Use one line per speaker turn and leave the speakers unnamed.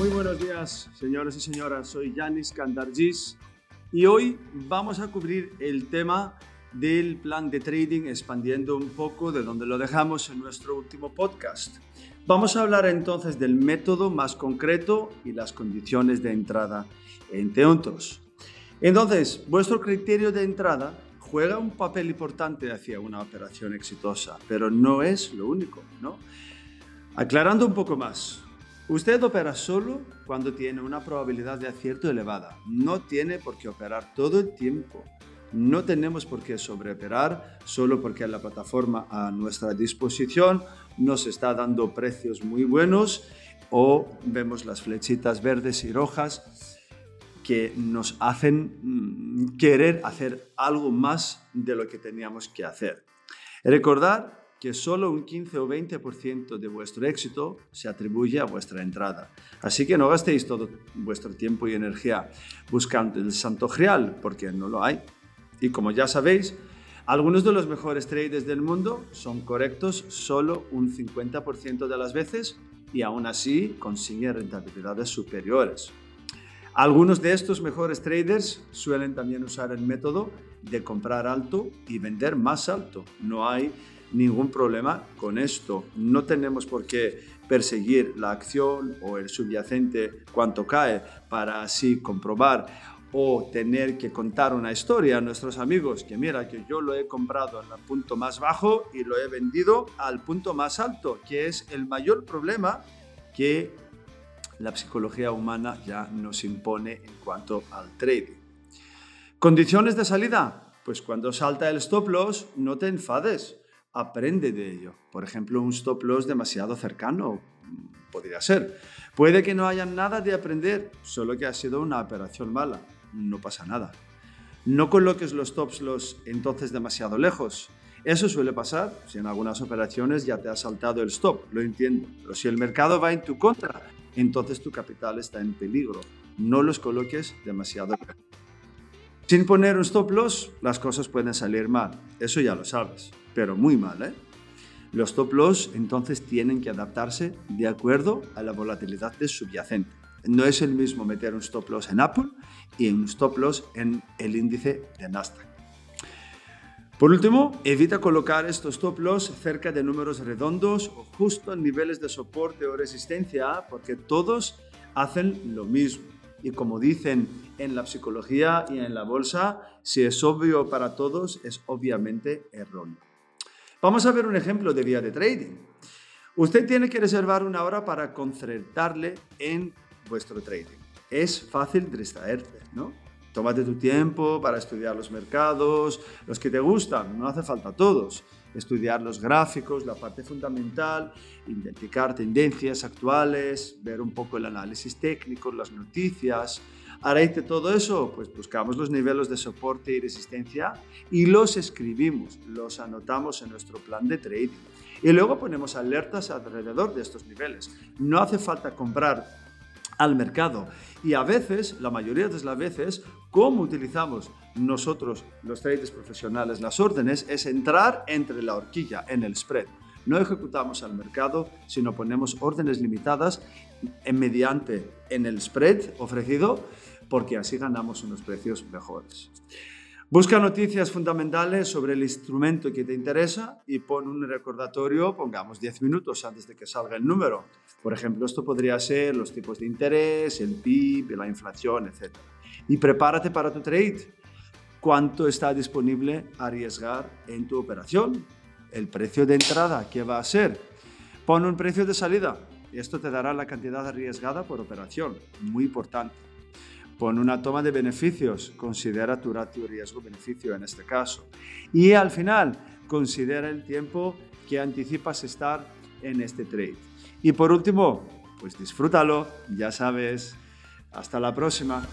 Muy buenos días, señores y señoras. Soy Yanis Kandargis y hoy vamos a cubrir el tema del plan de trading expandiendo un poco de donde lo dejamos en nuestro último podcast. Vamos a hablar entonces del método más concreto y las condiciones de entrada, entre otros. Entonces, vuestro criterio de entrada juega un papel importante hacia una operación exitosa, pero no es lo único, ¿no? Aclarando un poco más, Usted opera solo cuando tiene una probabilidad de acierto elevada. No tiene por qué operar todo el tiempo. No tenemos por qué sobreoperar solo porque la plataforma a nuestra disposición nos está dando precios muy buenos o vemos las flechitas verdes y rojas que nos hacen mm, querer hacer algo más de lo que teníamos que hacer. Recordar que solo un 15 o 20% de vuestro éxito se atribuye a vuestra entrada. Así que no gastéis todo vuestro tiempo y energía buscando el santo grial, porque no lo hay. Y como ya sabéis, algunos de los mejores traders del mundo son correctos solo un 50% de las veces y aún así consiguen rentabilidades superiores. Algunos de estos mejores traders suelen también usar el método de comprar alto y vender más alto. No hay ningún problema con esto. No tenemos por qué perseguir la acción o el subyacente cuanto cae para así comprobar o tener que contar una historia a nuestros amigos que mira que yo lo he comprado al punto más bajo y lo he vendido al punto más alto, que es el mayor problema que la psicología humana ya nos impone en cuanto al trading. Condiciones de salida. Pues cuando salta el stop loss, no te enfades aprende de ello. Por ejemplo, un stop loss demasiado cercano podría ser. Puede que no haya nada de aprender, solo que ha sido una operación mala. No pasa nada. No coloques los stop loss entonces demasiado lejos. Eso suele pasar si en algunas operaciones ya te ha saltado el stop, lo entiendo. Pero si el mercado va en tu contra, entonces tu capital está en peligro. No los coloques demasiado lejos. Sin poner un stop loss, las cosas pueden salir mal. Eso ya lo sabes pero muy mal. ¿eh? Los stop loss entonces tienen que adaptarse de acuerdo a la volatilidad del subyacente. No es el mismo meter un stop loss en Apple y un stop loss en el índice de Nasdaq. Por último, evita colocar estos stop loss cerca de números redondos o justo en niveles de soporte o resistencia porque todos hacen lo mismo. Y como dicen en la psicología y en la bolsa, si es obvio para todos, es obviamente erróneo. Vamos a ver un ejemplo de vía de trading. Usted tiene que reservar una hora para concentrarle en vuestro trading. Es fácil distraerte, ¿no? Tómate tu tiempo para estudiar los mercados, los que te gustan, no hace falta todos. Estudiar los gráficos, la parte fundamental, identificar tendencias actuales, ver un poco el análisis técnico, las noticias, a de todo eso, pues buscamos los niveles de soporte y resistencia y los escribimos, los anotamos en nuestro plan de trading. Y luego ponemos alertas alrededor de estos niveles. No hace falta comprar al mercado. Y a veces, la mayoría de las veces, cómo utilizamos nosotros, los traders profesionales, las órdenes, es entrar entre la horquilla, en el spread. No ejecutamos al mercado, sino ponemos órdenes limitadas mediante en el spread ofrecido porque así ganamos unos precios mejores. Busca noticias fundamentales sobre el instrumento que te interesa y pon un recordatorio, pongamos 10 minutos antes de que salga el número. Por ejemplo, esto podría ser los tipos de interés, el PIB, la inflación, etc. Y prepárate para tu trade. ¿Cuánto está disponible a arriesgar en tu operación? El precio de entrada, ¿qué va a ser? Pon un precio de salida. Esto te dará la cantidad arriesgada por operación. Muy importante. Pon una toma de beneficios, considera tu ratio riesgo-beneficio en este caso. Y al final, considera el tiempo que anticipas estar en este trade. Y por último, pues disfrútalo, ya sabes. Hasta la próxima.